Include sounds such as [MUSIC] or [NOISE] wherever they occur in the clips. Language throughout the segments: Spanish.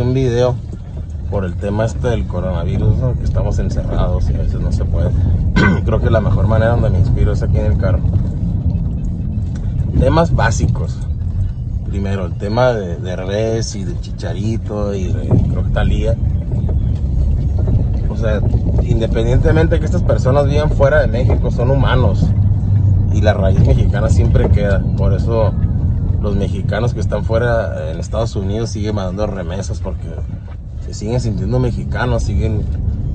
un video por el tema este del coronavirus, ¿no? que estamos encerrados y a veces no se puede. [CLEARS THROAT] Creo que la mejor manera donde me inspiro es aquí en el carro. Temas básicos. Primero, el tema de, de y de chicharito y de creo que talía. O sea, independientemente de que estas personas vivan fuera de México, son humanos. Y la raíz mexicana siempre queda. Por eso los mexicanos que están fuera en Estados Unidos siguen mandando remesas porque se siguen sintiendo mexicanos, siguen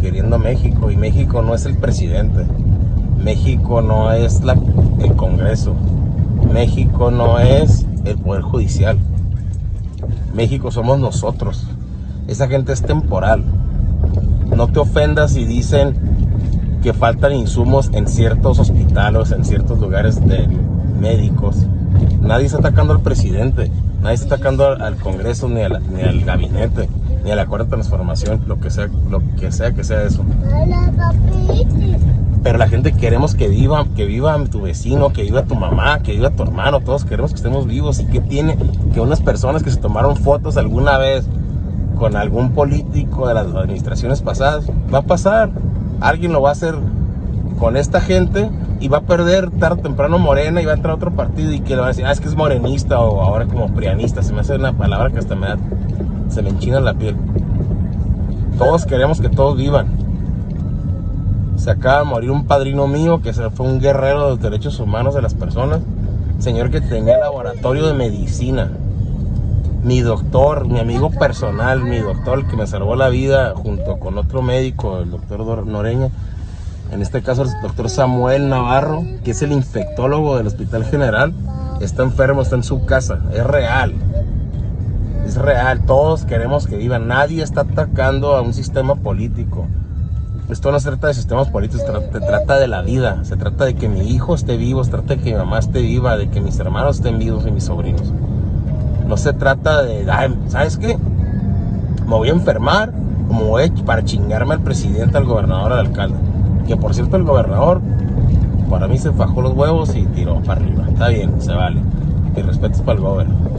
queriendo México. Y México no es el presidente, México no es la, el Congreso, México no es el Poder Judicial, México somos nosotros, esa gente es temporal, no te ofendas si dicen que faltan insumos en ciertos hospitales, en ciertos lugares de médicos Nadie está atacando al presidente, nadie está atacando al, Congreso, ni, ni al gabinete, ni a la cuarta transformación, lo que sea, lo que sea que sea eso. Pero la gente queremos que viva, que viva tu vecino, que viva tu mamá, que viva tu hermano, todos queremos que estemos vivos. ¿Y qué tiene que unas personas que se tomaron fotos alguna vez con algún político de las administraciones pasadas, va a pasar? Alguien lo va a hacer con esta gente y va a perder tarde o temprano Morena y va a entrar a otro partido y que le va a decir, ah, es que es morenista o ahora como prianista. Se me hace una palabra que hasta me da, se me enchina la piel. Todos queremos que todos vivan. Se acaba de morir un padrino mío que fue un guerrero de los derechos humanos de las personas. Señor que tenía laboratorio de medicina. Mi doctor, mi amigo personal, mi doctor, el que me salvó la vida junto con otro médico, el doctor Noreña en este caso el doctor Samuel Navarro, que es el infectólogo del Hospital General, está enfermo, está en su casa. Es real. Es real. Todos queremos que viva. Nadie está atacando a un sistema político. Esto no se trata de sistemas políticos, se trata de la vida. Se trata de que mi hijo esté vivo, se trata de que mi mamá esté viva, de que mis hermanos estén vivos y mis sobrinos. No se trata de, ¿sabes qué? Me voy a enfermar como voy para chingarme al presidente, al gobernador, al alcalde. Que por cierto el gobernador para mí se fajó los huevos y tiró para arriba. Está bien, se vale. Y respeto para el gobernador.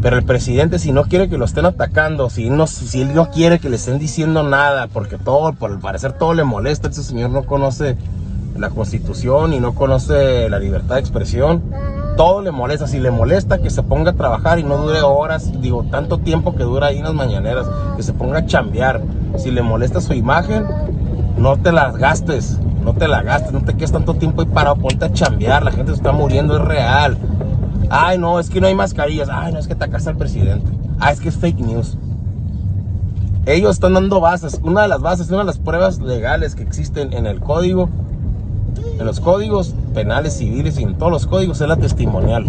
Pero el presidente, si no quiere que lo estén atacando, si, no, si él no quiere que le estén diciendo nada, porque todo, por el parecer todo le molesta, ese señor no conoce la constitución y no conoce la libertad de expresión, todo le molesta. Si le molesta, que se ponga a trabajar y no dure horas, digo, tanto tiempo que dura ahí en las mañaneras, que se ponga a chambear. Si le molesta su imagen, no te las gastes, no te la gastes, no te quedes tanto tiempo ahí parado, ponte a chambear, la gente se está muriendo, es real. Ay, no, es que no hay mascarillas, ay, no, es que atacaste al presidente, ay, es que es fake news. Ellos están dando bases, una de las bases, una de las pruebas legales que existen en el código, en los códigos penales, civiles y en todos los códigos es la testimonial.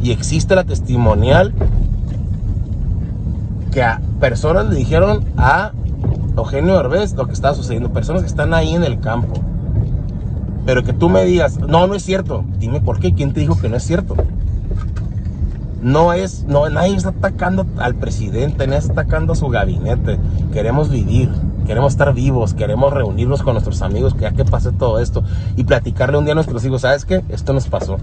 Y existe la testimonial que a personas le dijeron a Eugenio Herbes lo que está sucediendo, personas que están ahí en el campo. Pero que tú me digas, no, no es cierto. Dime por qué, ¿quién te dijo que no es cierto? No es, no, nadie está atacando al presidente, nadie está atacando a su gabinete. Queremos vivir, queremos estar vivos, queremos reunirnos con nuestros amigos, que ya que pase todo esto, y platicarle un día a nuestros hijos, ¿sabes qué? Esto nos pasó.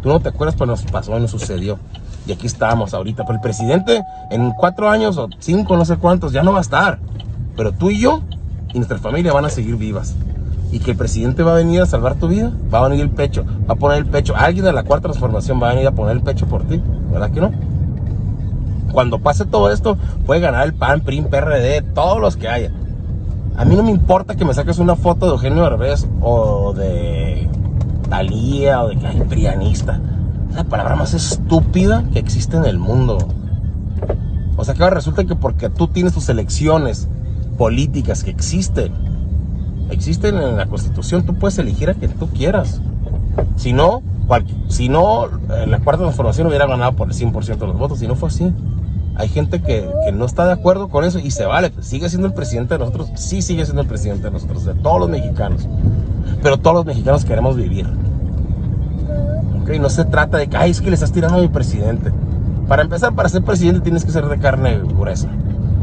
Tú no te acuerdas, pero nos pasó, nos sucedió. Y aquí estamos ahorita. Pero el presidente en cuatro años o cinco, no sé cuántos, ya no va a estar. Pero tú y yo y nuestra familia van a seguir vivas. Y que el presidente va a venir a salvar tu vida, va a venir el pecho, va a poner el pecho. Alguien de la cuarta transformación va a venir a poner el pecho por ti, ¿verdad que no? Cuando pase todo esto, puede ganar el PAN, PRIM, PRD, todos los que haya. A mí no me importa que me saques una foto de Eugenio Herbés o de Talía o de que hay. Es la palabra más estúpida que existe en el mundo. O sea que ahora resulta que porque tú tienes tus elecciones políticas que existen. Existen en la Constitución, tú puedes elegir a quien tú quieras. Si no, si no, la cuarta transformación hubiera ganado por el 100% de los votos, si no fue así. Hay gente que, no está de acuerdo con eso y se vale, sigue siendo el presidente de nosotros, sí sigue siendo el presidente de nosotros, de todos los mexicanos. Pero todos los mexicanos queremos vivir. ¿Ok? No se trata de que, ay, es que le estás tirando a mi presidente. Para empezar, para ser presidente tienes que ser de carne gruesa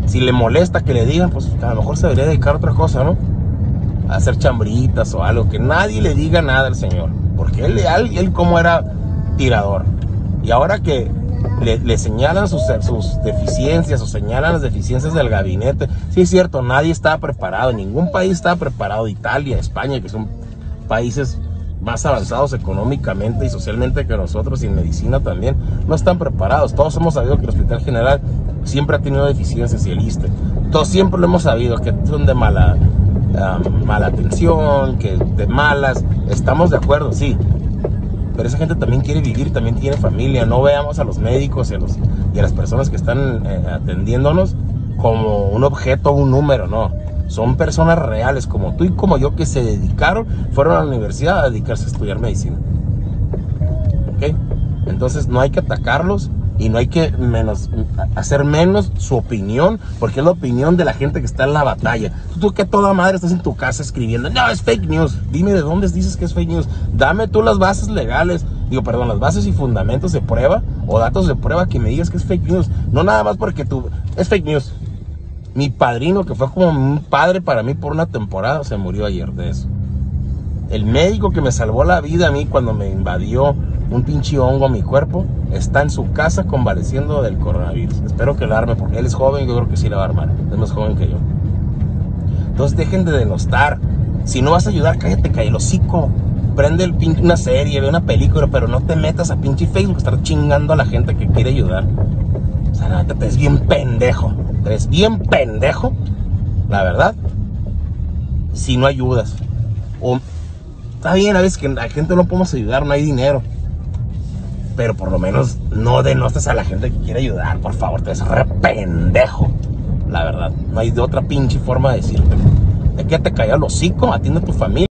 si le molesta que le digan, pues a lo mejor se debería dedicar a otra cosa, ¿no? A hacer chambritas o algo, que nadie le diga nada al Señor. Porque él, él, él como era tirador. Y ahora que le, señalan sus, sus deficiencias o señalan las deficiencias del gabinete. Sí, es cierto, nadie estaba preparado, ningún país estaba preparado, Italia, España, que son países más avanzados económicamente y socialmente que nosotros y en medicina también, no están preparados. Todos hemos sabido que el Hospital General siempre ha tenido deficiencias y el ISTE. Todos siempre lo hemos sabido, que son de mala, mala atención, que de malas. Estamos de acuerdo, sí. Pero esa gente también quiere vivir, también tiene familia. No veamos a los médicos y a, los, y a las personas que están eh, atendiéndonos como un objeto, un número, no. Son personas reales como tú y como yo que se dedicaron, fueron a la universidad a dedicarse a estudiar medicina. ¿Ok? Entonces no hay que atacarlos y no hay que menos, hacer menos su opinión, porque es la opinión de la gente que está en la batalla. Tú que toda madre estás en tu casa escribiendo, no, es fake news. Dime de dónde dices que es fake news. Dame tú las bases legales, digo, perdón, las bases y fundamentos de prueba o datos de prueba que me digas que es fake news. No nada más porque tú, es fake news. Mi padrino, que fue como un padre para mí por una temporada, se murió ayer de eso. El médico que me salvó la vida a mí cuando me invadió un pinche hongo a mi cuerpo, está en su casa convaleciendo del coronavirus. Espero que lo arme, porque él es joven, yo creo que sí la va a armar. Es más joven que yo. Entonces dejen de denostar. Si no vas a ayudar, cállate, cállate el hocico. Prende el una serie, ve una película, pero no te metas a pinche Facebook, estar chingando a la gente que quiere ayudar. O sea, te ves bien pendejo. Te bien pendejo, la verdad, si no ayudas. O está bien, a veces que a gente no podemos ayudar, no hay dinero pero por lo menos no denostes a la gente que quiere ayudar, por favor, te ves re pendejo. La verdad, no hay de otra pinche forma de decirte. De que te caiga el hocico, atiende a tu familia.